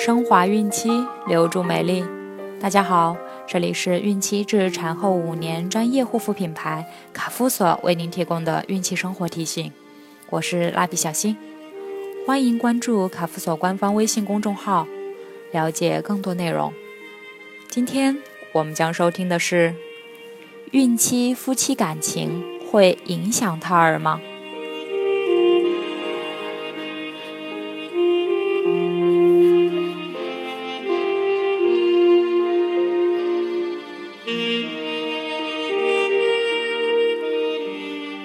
升华孕期，留住美丽。大家好，这里是孕期至产后五年专业护肤品牌卡夫索为您提供的孕期生活提醒。我是蜡笔小新，欢迎关注卡夫索官方微信公众号，了解更多内容。今天我们将收听的是：孕期夫妻感情会影响胎儿吗？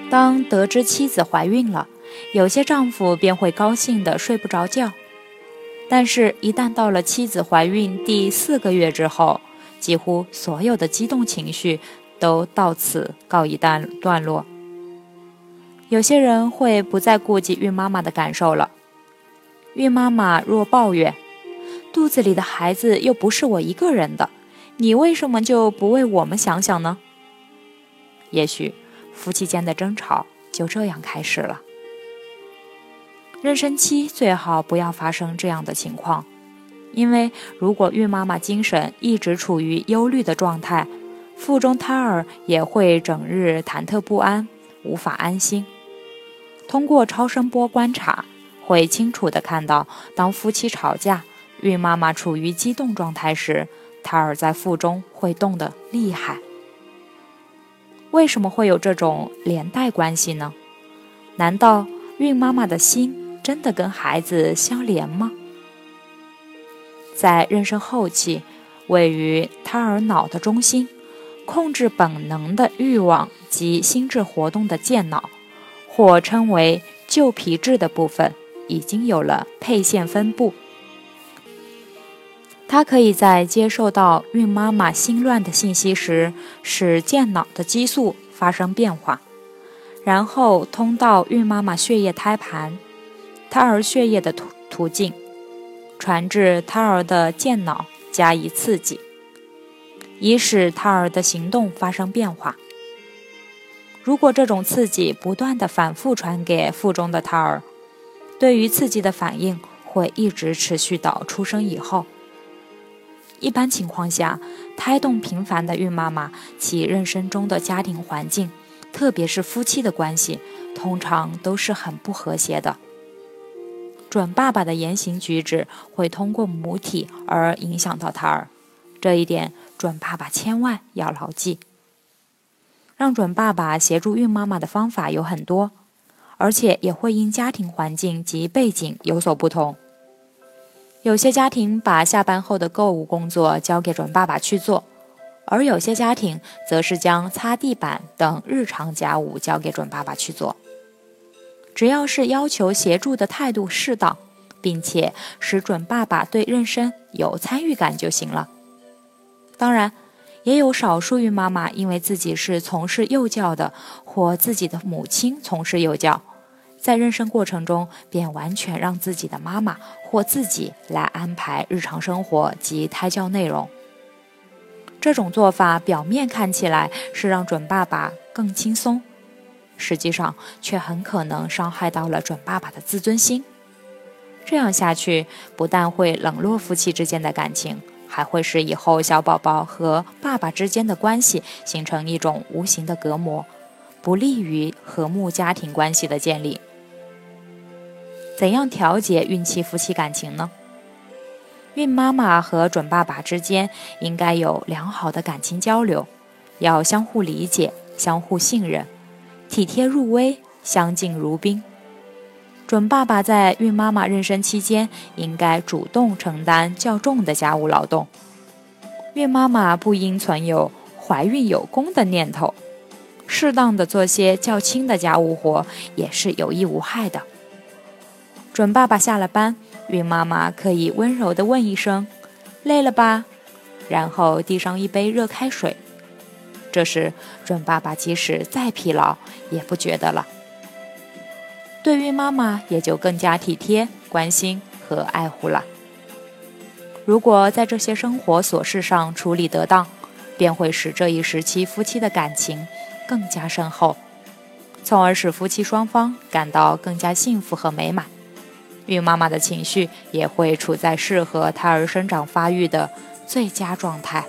当得知妻子怀孕了，有些丈夫便会高兴得睡不着觉。但是，一旦到了妻子怀孕第四个月之后，几乎所有的激动情绪都到此告一段段落。有些人会不再顾及孕妈妈的感受了。孕妈妈若抱怨：“肚子里的孩子又不是我一个人的，你为什么就不为我们想想呢？”也许。夫妻间的争吵就这样开始了。妊娠期最好不要发生这样的情况，因为如果孕妈妈精神一直处于忧虑的状态，腹中胎儿也会整日忐忑不安，无法安心。通过超声波观察，会清楚地看到，当夫妻吵架，孕妈妈处于激动状态时，胎儿在腹中会动得厉害。为什么会有这种连带关系呢？难道孕妈妈的心真的跟孩子相连吗？在妊娠后期，位于胎儿脑的中心，控制本能的欲望及心智活动的健脑，或称为旧皮质的部分，已经有了配线分布。它可以在接受到孕妈妈心乱的信息时，使健脑的激素发生变化，然后通到孕妈妈血液胎盘、胎儿血液的途途径，传至胎儿的健脑加以刺激，以使胎儿的行动发生变化。如果这种刺激不断的反复传给腹中的胎儿，对于刺激的反应会一直持续到出生以后。一般情况下，胎动频繁的孕妈妈，其妊娠中的家庭环境，特别是夫妻的关系，通常都是很不和谐的。准爸爸的言行举止会通过母体而影响到胎儿，这一点准爸爸千万要牢记。让准爸爸协助孕妈妈的方法有很多，而且也会因家庭环境及背景有所不同。有些家庭把下班后的购物工作交给准爸爸去做，而有些家庭则是将擦地板等日常家务交给准爸爸去做。只要是要求协助的态度适当，并且使准爸爸对妊娠有参与感就行了。当然，也有少数孕妈妈因为自己是从事幼教的，或自己的母亲从事幼教。在妊娠过程中，便完全让自己的妈妈或自己来安排日常生活及胎教内容。这种做法表面看起来是让准爸爸更轻松，实际上却很可能伤害到了准爸爸的自尊心。这样下去，不但会冷落夫妻之间的感情，还会使以后小宝宝和爸爸之间的关系形成一种无形的隔膜，不利于和睦家庭关系的建立。怎样调节孕期夫妻感情呢？孕妈妈和准爸爸之间应该有良好的感情交流，要相互理解、相互信任，体贴入微，相敬如宾。准爸爸在孕妈妈妊娠期间应该主动承担较重的家务劳动，孕妈妈不应存有怀孕有功的念头，适当的做些较轻的家务活也是有益无害的。准爸爸下了班，孕妈妈可以温柔地问一声：“累了吧？”然后递上一杯热开水。这时，准爸爸即使再疲劳，也不觉得了。对孕妈妈也就更加体贴、关心和爱护了。如果在这些生活琐事上处理得当，便会使这一时期夫妻的感情更加深厚，从而使夫妻双方感到更加幸福和美满。孕妈妈的情绪也会处在适合胎儿生长发育的最佳状态。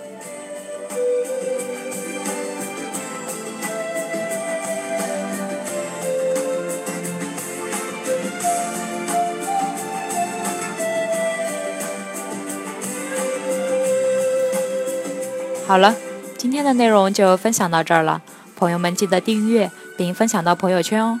好了，今天的内容就分享到这儿了，朋友们记得订阅并分享到朋友圈哦。